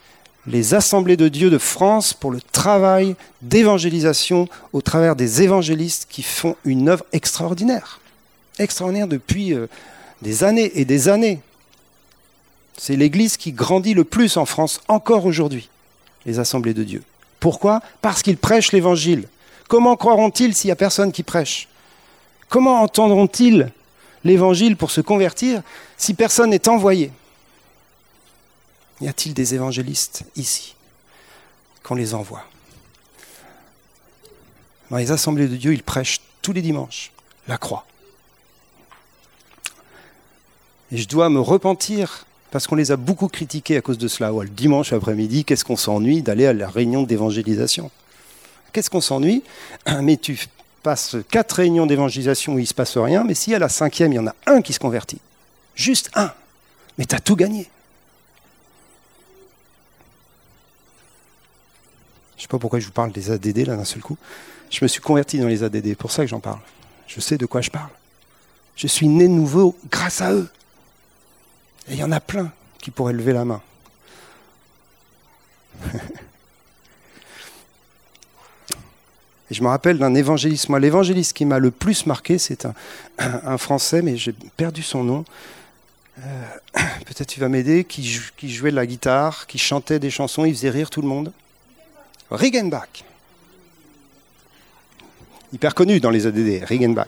A: les assemblées de Dieu de France pour le travail d'évangélisation au travers des évangélistes qui font une œuvre extraordinaire. Extraordinaire depuis euh, des années et des années. C'est l'Église qui grandit le plus en France encore aujourd'hui, les assemblées de Dieu. Pourquoi? Parce qu'ils prêchent l'Évangile. Comment croiront-ils s'il n'y a personne qui prêche? Comment entendront-ils l'Évangile pour se convertir si personne n'est envoyé? Y a-t-il des évangélistes ici qu'on les envoie? Dans les assemblées de Dieu, ils prêchent tous les dimanches la croix. Et je dois me repentir parce qu'on les a beaucoup critiqués à cause de cela. le dimanche après-midi, qu'est-ce qu'on s'ennuie d'aller à la réunion d'évangélisation? Qu'est-ce qu'on s'ennuie? Mais tu passes quatre réunions d'évangélisation où il ne se passe rien, mais si à la cinquième, il y en a un qui se convertit, juste un, mais tu as tout gagné. Je ne sais pas pourquoi je vous parle des ADD là d'un seul coup. Je me suis converti dans les ADD, c'est pour ça que j'en parle. Je sais de quoi je parle. Je suis né de nouveau grâce à eux. Et il y en a plein qui pourraient lever la main. Et je me rappelle d'un évangéliste. Moi, l'évangéliste qui m'a le plus marqué, c'est un, Français, mais j'ai perdu son nom. Euh, peut-être tu vas m'aider, qui, jouait de la guitare, qui chantait des chansons, il faisait rire tout le monde. Riggenbach. Hyper connu dans les ADD, Riggenbach.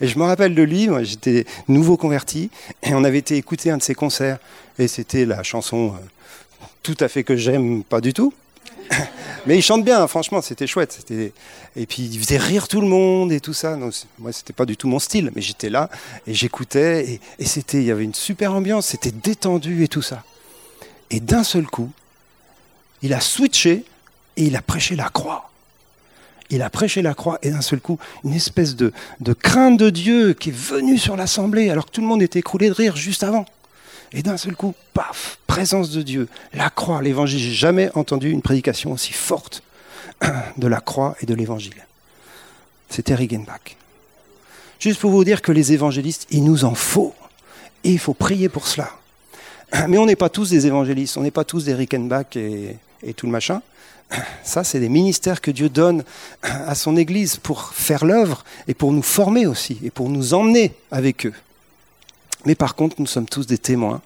A: Et je me rappelle de lui, j'étais nouveau converti, et on avait été écouter un de ses concerts, et c'était la chanson euh, tout à fait que j'aime pas du tout. Mais il chante bien, franchement, c'était chouette. Et puis il faisait rire tout le monde et tout ça. Moi, moi, c'était pas du tout mon style, mais j'étais là et j'écoutais, et, et c'était, il y avait une super ambiance, c'était détendu et tout ça. Et d'un seul coup, il a switché et il a prêché la croix. Il a prêché la croix et d'un seul coup, une espèce de, crainte de Dieu qui est venue sur l'assemblée alors que tout le monde était écroulé de rire juste avant. Et d'un seul coup, paf, présence de Dieu, la croix, l'évangile. J'ai jamais entendu une prédication aussi forte de la croix et de l'évangile. C'était Riggenbach. Juste pour vous dire que les évangélistes, il nous en faut. Et il faut prier pour cela. Mais on n'est pas tous des évangélistes, on n'est pas tous des Rickenbach et tout le machin. Ça, c'est des ministères que Dieu donne à son Église pour faire l'œuvre et pour nous former aussi et pour nous emmener avec eux. Mais par contre, nous sommes tous des témoins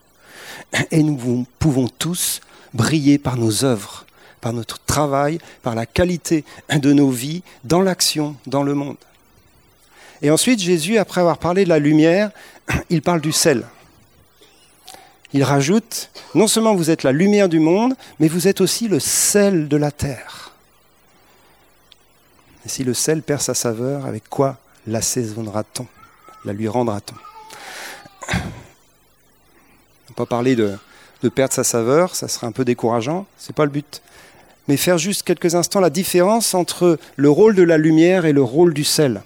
A: et nous pouvons tous briller par nos œuvres, par notre travail, par la qualité de nos vies, dans l'action, dans le monde. Et ensuite, Jésus, après avoir parlé de la lumière, il parle du sel il rajoute, non seulement vous êtes la lumière du monde, mais vous êtes aussi le sel de la terre. Et si le sel perd sa saveur, avec quoi l'assaisonnera-t-on La lui rendra-t-on? On ne pas parler de, de perdre sa saveur, ça serait un peu décourageant, ce n'est pas le but. Mais faire juste quelques instants la différence entre le rôle de la lumière et le rôle du sel.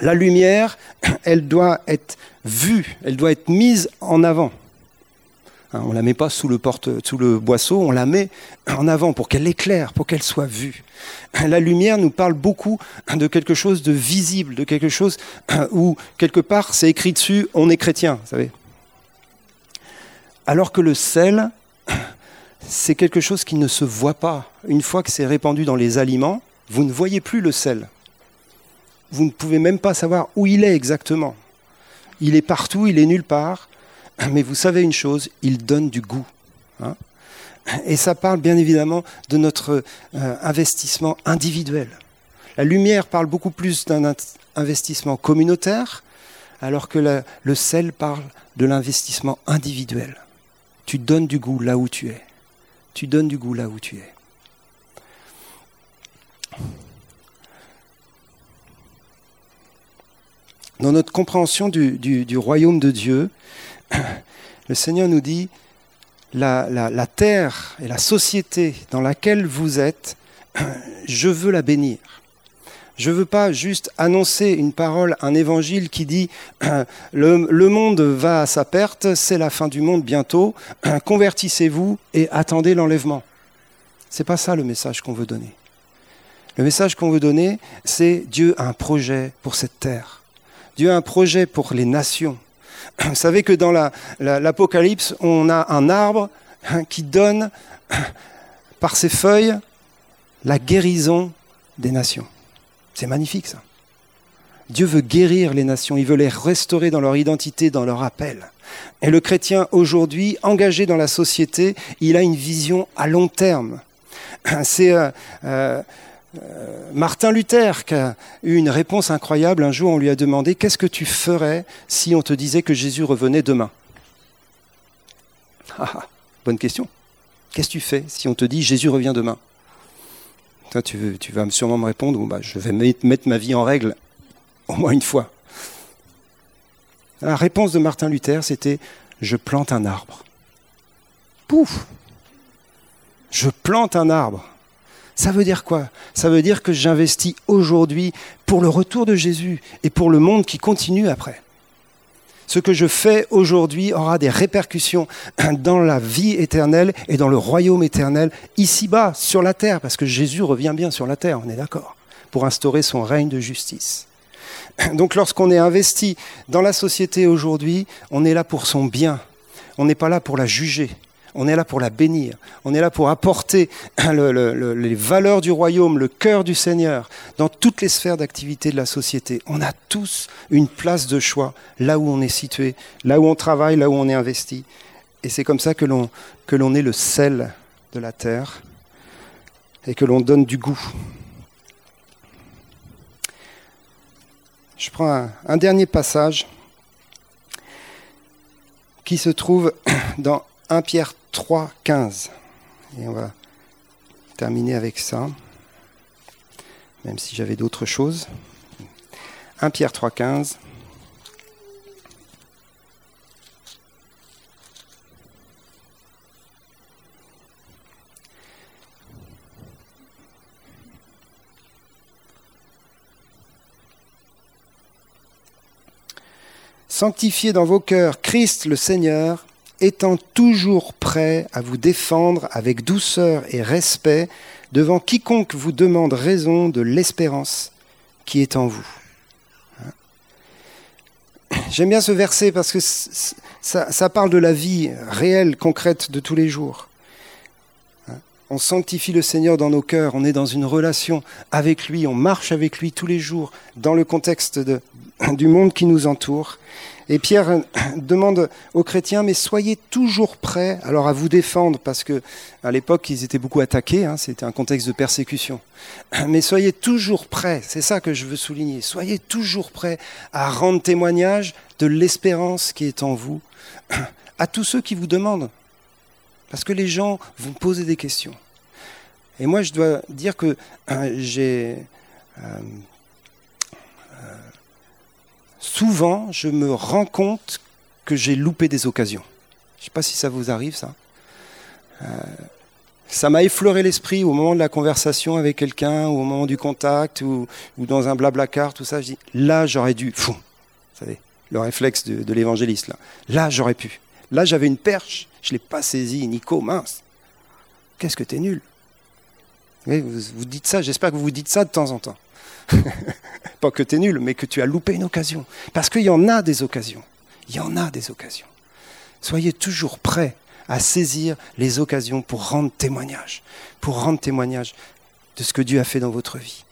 A: La lumière, elle doit être vue, elle doit être mise en avant. Hein, on la met pas sous le, sous le boisseau, on la met en avant pour qu'elle éclaire, pour qu'elle soit vue. La lumière nous parle beaucoup de quelque chose de visible, de quelque chose où, quelque part, c'est écrit dessus, on est chrétien, vous savez. Alors que le sel, c'est quelque chose qui ne se voit pas. Une fois que c'est répandu dans les aliments, vous ne voyez plus le sel. Vous ne pouvez même pas savoir où il est exactement. Il est partout, il est nulle part. Mais vous savez une chose, il donne du goût. Hein. Et ça parle bien évidemment de notre euh, investissement individuel. La lumière parle beaucoup plus d'un investissement communautaire, alors que le sel parle de l'investissement individuel. Tu donnes du goût là où tu es. Tu donnes du goût là où tu es. Dans notre compréhension du royaume de Dieu, le Seigneur nous dit, la, terre et la société dans laquelle vous êtes, je veux la bénir. Je ne veux pas juste annoncer une parole, un évangile qui dit le, le monde va à sa perte, c'est la fin du monde bientôt, convertissez-vous et attendez l'enlèvement. C'est pas ça le message qu'on veut donner. Le message qu'on veut donner, c'est Dieu a un projet pour cette terre. Dieu a un projet pour les nations. Vous savez que dans l'Apocalypse, on a un arbre qui donne par ses feuilles la guérison des nations. C'est magnifique ça. Dieu veut guérir les nations, il veut les restaurer dans leur identité, dans leur appel. Et le chrétien aujourd'hui, engagé dans la société, il a une vision à long terme. C'est euh, euh, Martin Luther qui a eu une réponse incroyable. Un jour, on lui a demandé Qu'est-ce que tu ferais si on te disait que Jésus revenait demain? Ah, ah, Bonne question. Qu'est-ce que tu fais si on te dit Jésus revient demain? Tu, vas sûrement me répondre bah, Je vais mettre ma vie en règle au moins une fois. La réponse de Martin Luther, c'était Je plante un arbre. Pouf Je plante un arbre. Ça veut dire quoi? Ça veut dire que j'investis aujourd'hui pour le retour de Jésus et pour le monde qui continue après. Ce que je fais aujourd'hui aura des répercussions dans la vie éternelle et dans le royaume éternel ici-bas, sur la terre, parce que Jésus revient bien sur la terre, on est d'accord, pour instaurer son règne de justice. Donc lorsqu'on est investi dans la société aujourd'hui, on est là pour son bien, on n'est pas là pour la juger, on est là pour la bénir. On est là pour apporter les valeurs du royaume, le cœur du Seigneur dans toutes les sphères d'activité de la société. On a tous une place de choix là où on est situé, là où on travaille, là où on est investi. Et c'est comme ça que l'on, est le sel de la terre et que l'on donne du goût. Je prends un, un dernier passage qui se trouve dans 1 Pierre 3, 15. Et on va terminer avec ça, même si j'avais d'autres choses. 1 Pierre 3, 15. Sanctifiez dans vos cœurs Christ le Seigneur, étant toujours prêt à vous défendre avec douceur et respect devant quiconque vous demande raison de l'espérance qui est en vous. J'aime bien ce verset parce que ça, parle de la vie réelle, concrète de tous les jours. On sanctifie le Seigneur dans nos cœurs, on est dans une relation avec lui, on marche avec lui tous les jours dans le contexte du monde qui nous entoure. Et Pierre demande aux chrétiens, mais soyez toujours prêts alors à vous défendre, parce que à l'époque ils étaient beaucoup attaqués, hein, c'était un contexte de persécution. Mais soyez toujours prêts, c'est ça que je veux souligner, soyez toujours prêts à rendre témoignage de l'espérance qui est en vous à tous ceux qui vous demandent, parce que les gens vont poser des questions. Et moi je dois dire que euh, j'ai euh, souvent, je me rends compte que j'ai loupé des occasions. Je ne sais pas si ça vous arrive, ça. Euh, ça m'a effleuré l'esprit au moment de la conversation avec quelqu'un, ou au moment du contact, ou, dans un blabla car, tout ça. Je dis, là, j'aurais dû. Fou, vous savez, le réflexe de, l'évangéliste, là. Là, j'aurais pu. Là, j'avais une perche. Je ne l'ai pas saisi, Nico, mince. Qu'est-ce que t'es nul vous, vous dites ça, j'espère que vous vous dites ça de temps en temps. pas que t'es nul, mais que tu as loupé une occasion. Parce qu'il y en a des occasions. Il y en a des occasions. Soyez toujours prêts à saisir les occasions pour rendre témoignage, pour rendre témoignage de ce que Dieu a fait dans votre vie.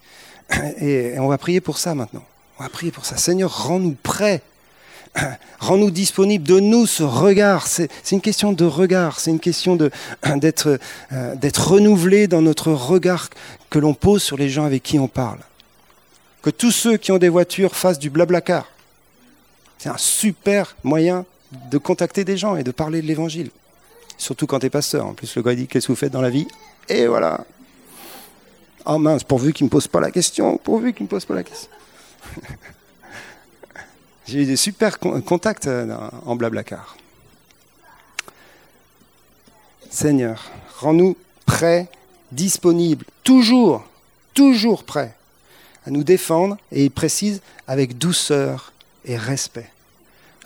A: Et on va prier pour ça maintenant. On va prier pour ça. Seigneur, rends-nous prêts. Rends-nous disponibles, donne-nous ce regard. C'est une question de regard, c'est une question euh, d'être renouvelé dans notre regard que l'on pose sur les gens avec qui on parle. Que tous ceux qui ont des voitures fassent du blablacar. C'est un super moyen de contacter des gens et de parler de l'évangile. Surtout quand tu es pasteur. En plus, le gars dit Qu'est-ce que vous faites dans la vie? Et voilà. Oh mince, pourvu qu'il ne me pose pas la question, pourvu qu'il ne me pose pas la question. J'ai eu des super contacts euh, en Blablacar. Seigneur, rends-nous prêts, disponibles, toujours, toujours prêts à nous défendre, et il précise avec douceur et respect.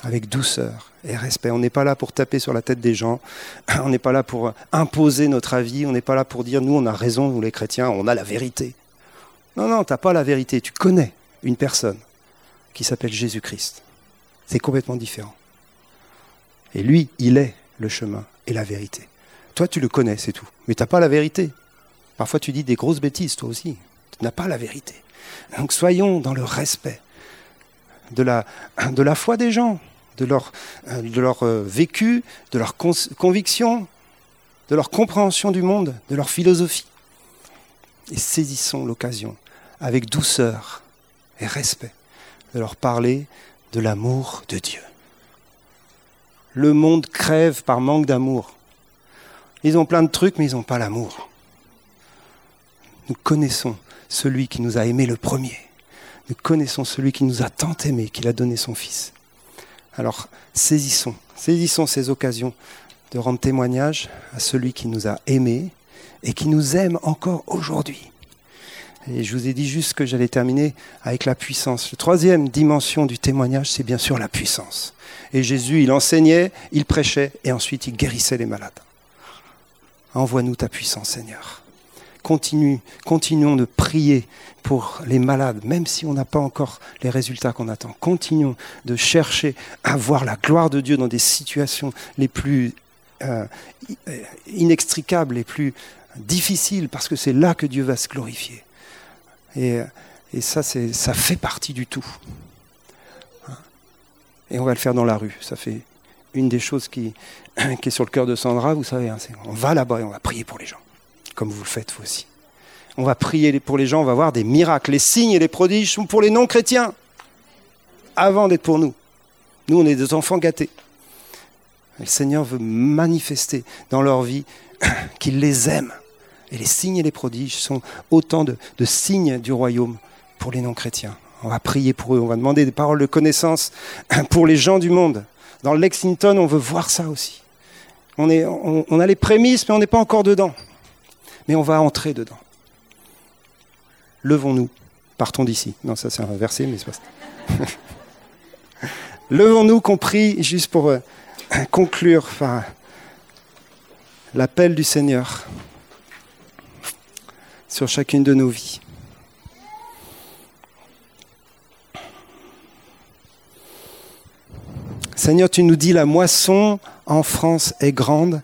A: Avec douceur et respect. On n'est pas là pour taper sur la tête des gens, on n'est pas là pour imposer notre avis, on n'est pas là pour dire nous on a raison, nous les chrétiens, on a la vérité. Non, non, tu n'as pas la vérité, tu connais une personne qui s'appelle Jésus-Christ. C'est complètement différent. Et lui, il est le chemin et la vérité. Toi, tu le connais, c'est tout. Mais tu n'as pas la vérité. Parfois, tu dis des grosses bêtises, toi aussi. Tu n'as pas la vérité. Donc, soyons dans le respect de la, foi des gens, de leur, leur euh, vécu, de leur conviction, de leur compréhension du monde, de leur philosophie. Et saisissons l'occasion avec douceur et respect de leur parler de l'amour de Dieu. Le monde crève par manque d'amour. Ils ont plein de trucs, mais ils n'ont pas l'amour. Nous connaissons celui qui nous a aimés le premier. Nous connaissons celui qui nous a tant aimés, qu'il a donné son Fils. Alors saisissons, saisissons ces occasions de rendre témoignage à celui qui nous a aimés et qui nous aime encore aujourd'hui. Et je vous ai dit juste que j'allais terminer avec la puissance. La troisième dimension du témoignage, c'est bien sûr la puissance. Et Jésus, il enseignait, il prêchait, et ensuite il guérissait les malades. Envoie-nous ta puissance, Seigneur. Continuons de prier pour les malades, même si on n'a pas encore les résultats qu'on attend. Continuons de chercher à voir la gloire de Dieu dans des situations les plus euh, inextricables, les plus difficiles, parce que c'est là que Dieu va se glorifier. Et, ça, ça fait partie du tout. Et on va le faire dans la rue. Ça fait une des choses qui, qui est sur le cœur de Sandra, vous savez. Hein, on va là-bas et on va prier pour les gens, comme vous le faites vous aussi. On va prier pour les gens, on va voir des miracles. Les signes et les prodiges sont pour les non-chrétiens, avant d'être pour nous. Nous, on est des enfants gâtés. le Seigneur veut manifester dans leur vie qu'il les aime et les signes et les prodiges sont autant de, signes du royaume pour les non-chrétiens. On va prier pour eux, on va demander des paroles de connaissance pour les gens du monde. Dans le Lexington, on veut voir ça aussi. On, a les prémices, mais on n'est pas encore dedans. Mais on va entrer dedans. Levons-nous. Partons d'ici. Non, ça c'est un verset, mais c'est pas ça. Levons-nous qu'on prie juste pour euh, conclure l'appel du Seigneur sur chacune de nos vies. Seigneur, tu nous dis la moisson en France est grande,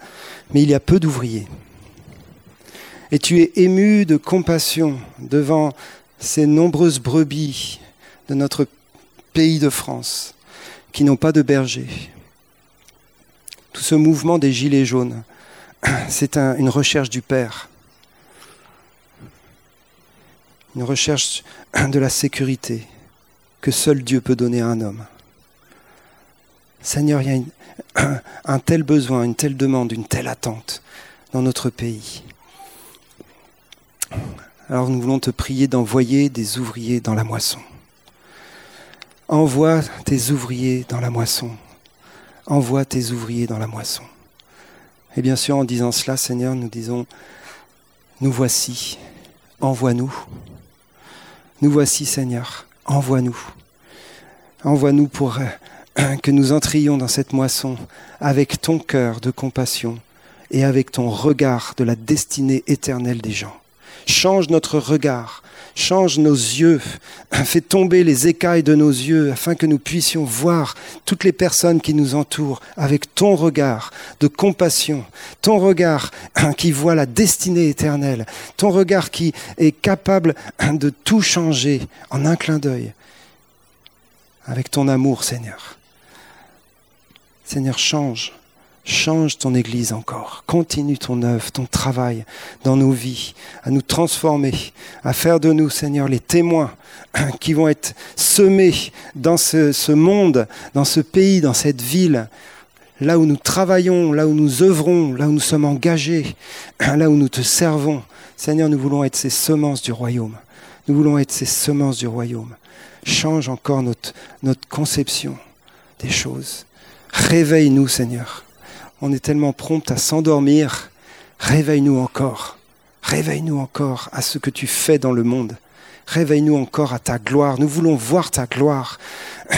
A: mais il y a peu d'ouvriers. Et tu es ému de compassion devant ces nombreuses brebis de notre pays de France qui n'ont pas de berger. Tout ce mouvement des gilets jaunes, c'est une recherche du Père une recherche de la sécurité que seul Dieu peut donner à un homme. Seigneur, il y a un tel besoin, une telle demande, une telle attente dans notre pays. Alors nous voulons te prier d'envoyer des ouvriers dans la moisson. Envoie tes ouvriers dans la moisson. Envoie tes ouvriers dans la moisson. Et bien sûr, en disant cela, Seigneur, nous disons, nous voici, envoie-nous. Nous voici, Seigneur, envoie-nous. Envoie-nous pour euh, que nous entrions dans cette moisson avec ton cœur de compassion et avec ton regard de la destinée éternelle des gens. Change notre regard, change nos yeux, fais tomber les écailles de nos yeux afin que nous puissions voir toutes les personnes qui nous entourent avec ton regard de compassion, ton regard qui voit la destinée éternelle, ton regard qui est capable de tout changer en un clin d'œil. Avec ton amour, Seigneur. Seigneur, change. Change ton Église encore. Continue ton œuvre, ton travail dans nos vies, à nous transformer, à faire de nous, Seigneur, les témoins qui vont être semés dans ce, monde, dans ce pays, dans cette ville, là où nous travaillons, là où nous œuvrons, là où nous sommes engagés, là où nous te servons. Seigneur, nous voulons être ces semences du royaume. Nous voulons être ces semences du royaume. Change encore notre, notre conception des choses. Réveille-nous, Seigneur. On est tellement prompt à s'endormir. Réveille-nous encore. Réveille-nous encore à ce que tu fais dans le monde. Réveille-nous encore à ta gloire. Nous voulons voir ta gloire.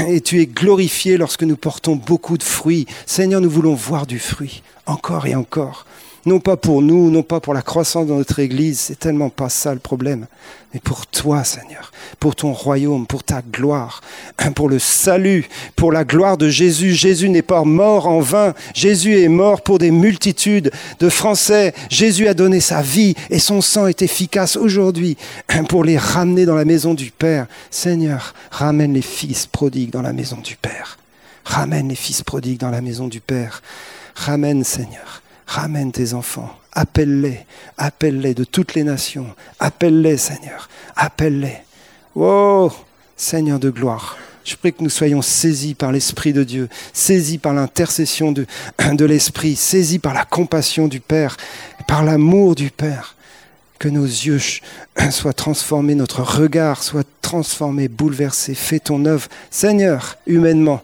A: Et tu es glorifié lorsque nous portons beaucoup de fruits. Seigneur, nous voulons voir du fruit. Encore et encore non pas pour nous, non pas pour la croissance de notre Église, c'est tellement pas ça le problème, mais pour toi, Seigneur, pour ton royaume, pour ta gloire, pour le salut, pour la gloire de Jésus. Jésus n'est pas mort en vain, Jésus est mort pour des multitudes de Français. Jésus a donné sa vie et son sang est efficace aujourd'hui pour les ramener dans la maison du Père. Seigneur, ramène les fils prodigues dans la maison du Père. Ramène les fils prodigues dans la maison du Père. Ramène, Seigneur Ramène tes enfants, appelle-les, appelle-les de toutes les nations, appelle-les Seigneur, appelle-les. Oh Seigneur de gloire, je prie que nous soyons saisis par l'Esprit de Dieu, saisis par l'intercession de, de l'Esprit, saisis par la compassion du Père, par l'amour du Père. Que nos yeux soient transformés, notre regard soit transformé, bouleversé. Fais ton œuvre. Seigneur, humainement,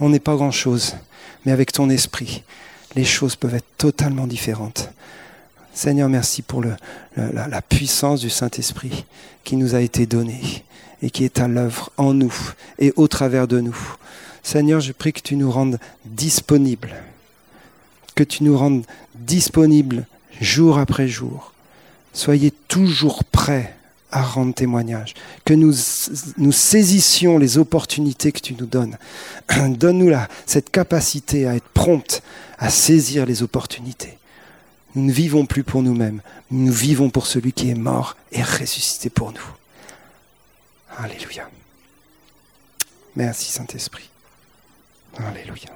A: on n'est pas grand-chose, mais avec ton esprit, les choses peuvent être totalement différentes. Seigneur, merci pour la, la, puissance du Saint-Esprit qui nous a été donnée et qui est à l'œuvre en nous et au travers de nous. Seigneur, je prie que tu nous rendes disponibles, que tu nous rendes disponibles jour après jour. Soyez toujours prêts à rendre témoignage, que nous, nous saisissions les opportunités que tu nous donnes. Donne-nous cette capacité à être prompte à saisir les opportunités. Nous ne vivons plus pour nous-mêmes, nous vivons pour celui qui est mort et ressuscité pour nous. Alléluia. Merci Saint-Esprit. Alléluia.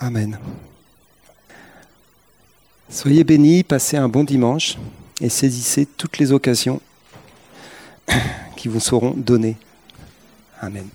A: Amen. Soyez bénis, passez un bon dimanche et saisissez toutes les occasions qui vous seront données. Amen.